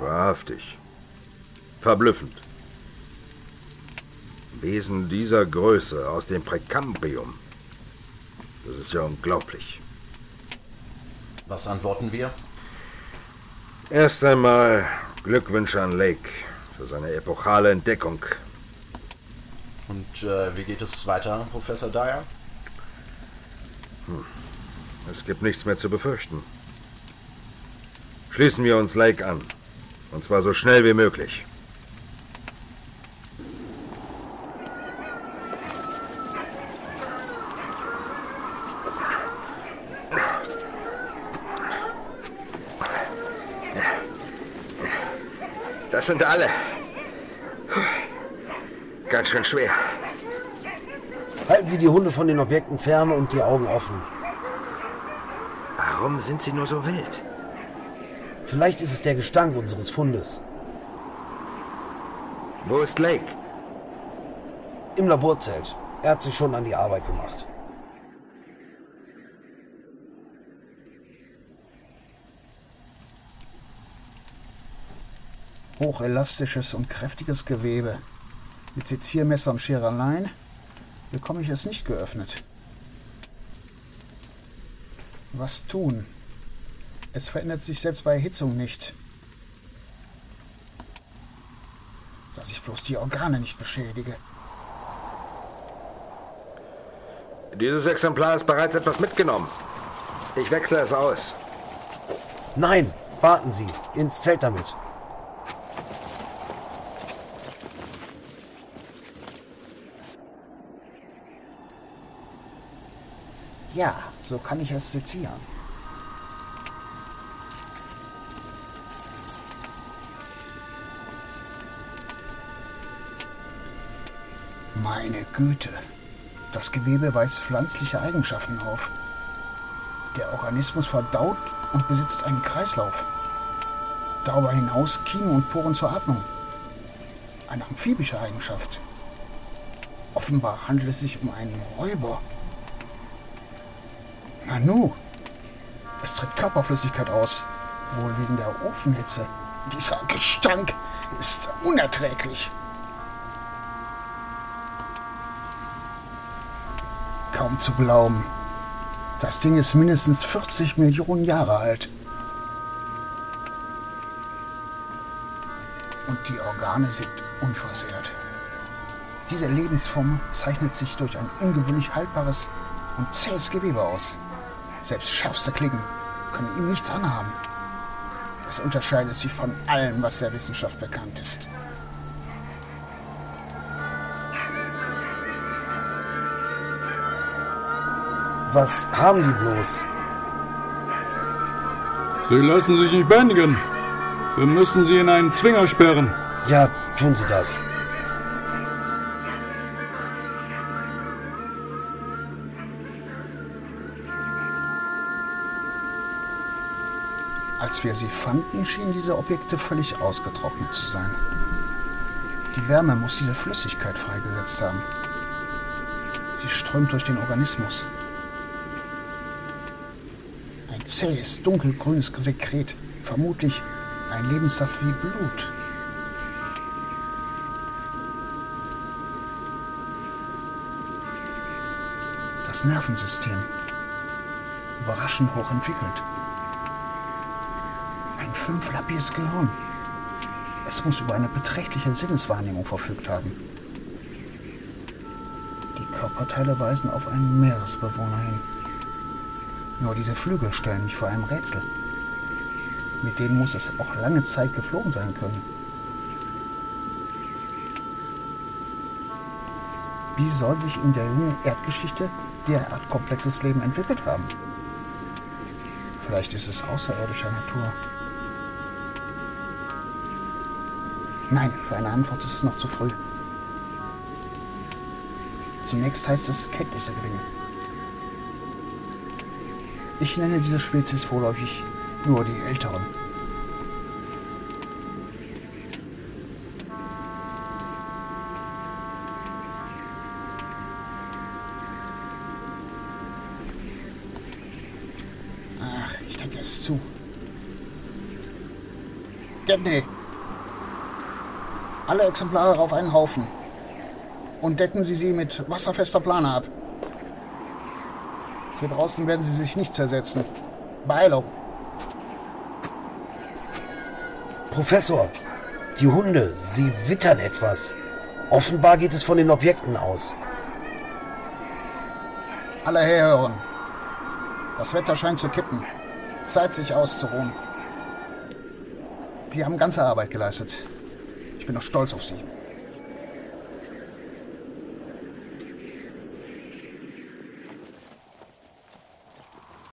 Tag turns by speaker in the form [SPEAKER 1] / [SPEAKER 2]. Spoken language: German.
[SPEAKER 1] Wahrhaftig. Verblüffend. Wesen dieser Größe aus dem Präkambrium. Das ist ja unglaublich.
[SPEAKER 2] Was antworten wir?
[SPEAKER 1] Erst einmal Glückwünsche an Lake für seine epochale Entdeckung.
[SPEAKER 2] Und äh, wie geht es weiter, Professor Dyer?
[SPEAKER 1] Hm. Es gibt nichts mehr zu befürchten. Schließen wir uns Lake an. Und zwar so schnell wie möglich. Das sind alle. Ganz schön schwer.
[SPEAKER 3] Halten Sie die Hunde von den Objekten fern und die Augen offen.
[SPEAKER 1] Warum sind sie nur so wild?
[SPEAKER 3] Vielleicht ist es der Gestank unseres Fundes.
[SPEAKER 1] Wo ist Lake?
[SPEAKER 3] Im Laborzelt. Er hat sich schon an die Arbeit gemacht.
[SPEAKER 4] Hochelastisches und kräftiges Gewebe. Mit Seziermesser und Scherereien bekomme ich es nicht geöffnet. Was tun? Es verändert sich selbst bei Erhitzung nicht. Dass ich bloß die Organe nicht beschädige.
[SPEAKER 1] Dieses Exemplar ist bereits etwas mitgenommen. Ich wechsle es aus.
[SPEAKER 3] Nein, warten Sie. Ins Zelt damit.
[SPEAKER 4] Ja, so kann ich es sezieren. Meine Güte, das Gewebe weist pflanzliche Eigenschaften auf. Der Organismus verdaut und besitzt einen Kreislauf. Darüber hinaus Kiemen und Poren zur Atmung. Eine amphibische Eigenschaft. Offenbar handelt es sich um einen Räuber. Nanu, es tritt Körperflüssigkeit aus, wohl wegen der Ofenhitze. Dieser Gestank ist unerträglich. Kaum zu glauben. Das Ding ist mindestens 40 Millionen Jahre alt. Und die Organe sind unversehrt. Diese Lebensform zeichnet sich durch ein ungewöhnlich haltbares und zähes Gewebe aus. Selbst schärfste Klingen können ihm nichts anhaben. Es unterscheidet sich von allem, was der Wissenschaft bekannt ist.
[SPEAKER 3] Was haben die bloß?
[SPEAKER 5] Sie lassen sich nicht bändigen. Wir müssen sie in einen Zwinger sperren.
[SPEAKER 3] Ja, tun Sie das.
[SPEAKER 4] Als wir sie fanden, schienen diese Objekte völlig ausgetrocknet zu sein. Die Wärme muss diese Flüssigkeit freigesetzt haben. Sie strömt durch den Organismus. Zähes, dunkelgrünes Sekret, vermutlich ein Lebenssaft wie Blut. Das Nervensystem. Überraschend hoch entwickelt. Ein fünflappiges Gehirn. Es muss über eine beträchtliche Sinneswahrnehmung verfügt haben. Die Körperteile weisen auf einen Meeresbewohner hin. Nur diese Flügel stellen mich vor einem Rätsel. Mit denen muss es auch lange Zeit geflogen sein können. Wie soll sich in der jungen Erdgeschichte derart komplexes Leben entwickelt haben? Vielleicht ist es außerirdischer Natur. Nein, für eine Antwort ist es noch zu früh. Zunächst heißt es Kenntnisse gewinnen. Ich nenne diese Spezies vorläufig nur die Älteren. Ach, ich denke es zu. Gedney. Alle Exemplare auf einen Haufen. Und decken Sie sie mit wasserfester Plane ab. Hier draußen werden sie sich nicht zersetzen. Beeilung.
[SPEAKER 3] Professor, die Hunde, sie wittern etwas. Offenbar geht es von den Objekten aus.
[SPEAKER 4] Alle herhören. Das Wetter scheint zu kippen. Zeit, sich auszuruhen. Sie haben ganze Arbeit geleistet. Ich bin noch stolz auf Sie.